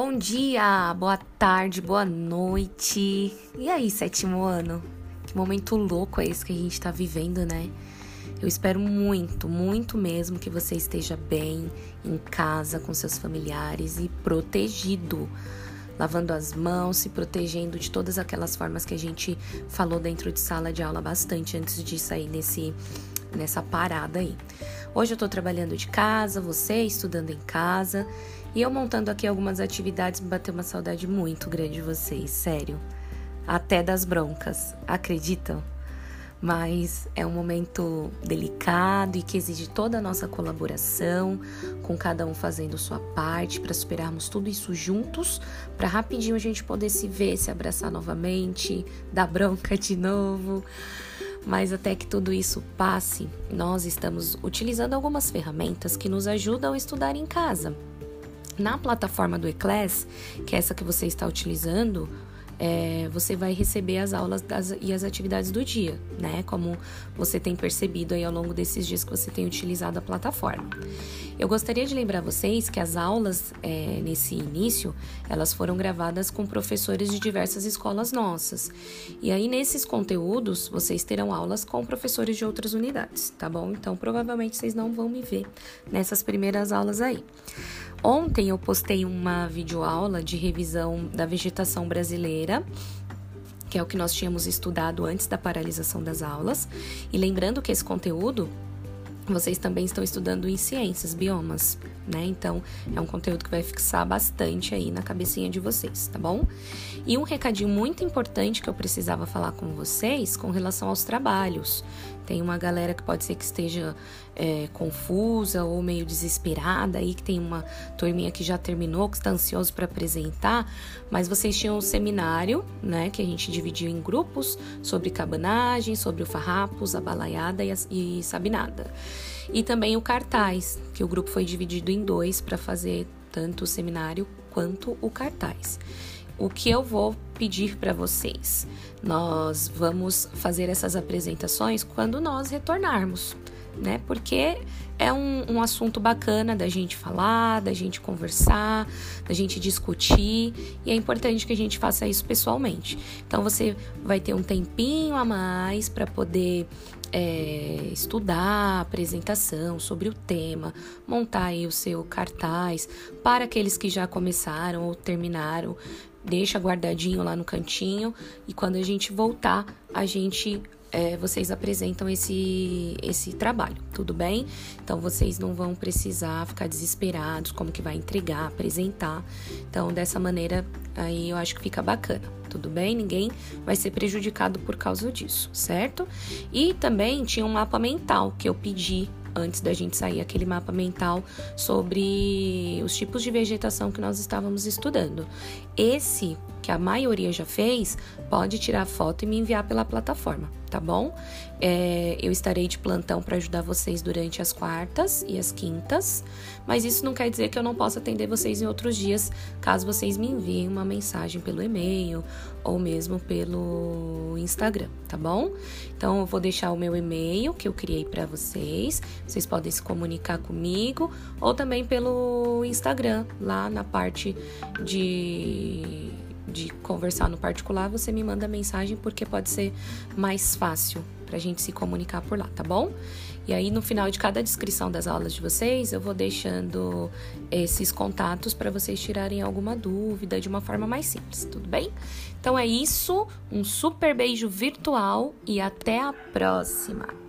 Bom dia, boa tarde, boa noite. E aí, sétimo ano? Que momento louco é esse que a gente tá vivendo, né? Eu espero muito, muito mesmo que você esteja bem em casa com seus familiares e protegido. Lavando as mãos, se protegendo de todas aquelas formas que a gente falou dentro de sala de aula bastante antes de sair nesse, nessa parada aí. Hoje eu tô trabalhando de casa, você estudando em casa. E eu montando aqui algumas atividades, bateu uma saudade muito grande de vocês, sério. Até das broncas, acreditam? Mas é um momento delicado e que exige toda a nossa colaboração, com cada um fazendo sua parte para superarmos tudo isso juntos, para rapidinho a gente poder se ver, se abraçar novamente, dar bronca de novo. Mas até que tudo isso passe, nós estamos utilizando algumas ferramentas que nos ajudam a estudar em casa. Na plataforma do Eclass, que é essa que você está utilizando, é, você vai receber as aulas das, e as atividades do dia, né? Como você tem percebido aí ao longo desses dias que você tem utilizado a plataforma. Eu gostaria de lembrar vocês que as aulas é, nesse início elas foram gravadas com professores de diversas escolas nossas. E aí nesses conteúdos vocês terão aulas com professores de outras unidades, tá bom? Então provavelmente vocês não vão me ver nessas primeiras aulas aí. Ontem eu postei uma videoaula de revisão da vegetação brasileira que é o que nós tínhamos estudado antes da paralisação das aulas. E lembrando que esse conteúdo vocês também estão estudando em ciências, biomas, né? Então, é um conteúdo que vai fixar bastante aí na cabecinha de vocês, tá bom? E um recadinho muito importante que eu precisava falar com vocês com relação aos trabalhos. Tem uma galera que pode ser que esteja é, confusa ou meio desesperada aí, que tem uma turminha que já terminou, que está ansioso para apresentar, mas vocês tinham um seminário, né, que a gente dividiu em grupos sobre cabanagem, sobre o farrapos, a balaiada e, a, e sabinada. E também o cartaz, que o grupo foi dividido em dois para fazer tanto o seminário quanto o cartaz. O que eu vou pedir para vocês? Nós vamos fazer essas apresentações quando nós retornarmos, né? Porque é um, um, assunto bacana da gente falar, da gente conversar, da gente discutir, e é importante que a gente faça isso pessoalmente. Então você vai ter um tempinho a mais para poder é, estudar a apresentação sobre o tema, montar aí o seu cartaz para aqueles que já começaram ou terminaram. Deixa guardadinho lá no cantinho e quando a gente voltar, a gente é, vocês apresentam esse, esse trabalho, tudo bem? Então vocês não vão precisar ficar desesperados como que vai entregar, apresentar. Então dessa maneira aí eu acho que fica bacana, tudo bem? Ninguém vai ser prejudicado por causa disso, certo? E também tinha um mapa mental que eu pedi antes da gente sair aquele mapa mental sobre os tipos de vegetação que nós estávamos estudando. Esse que a maioria já fez, pode tirar foto e me enviar pela plataforma, tá bom? É, eu estarei de plantão para ajudar vocês durante as quartas e as quintas, mas isso não quer dizer que eu não possa atender vocês em outros dias, caso vocês me enviem uma mensagem pelo e-mail ou mesmo pelo Instagram, tá bom? Então eu vou deixar o meu e-mail que eu criei para vocês, vocês podem se comunicar comigo ou também pelo Instagram, lá na parte de de conversar no particular, você me manda mensagem porque pode ser mais fácil para a gente se comunicar por lá, tá bom? E aí no final de cada descrição das aulas de vocês, eu vou deixando esses contatos para vocês tirarem alguma dúvida de uma forma mais simples, tudo bem? Então é isso, um super beijo virtual e até a próxima.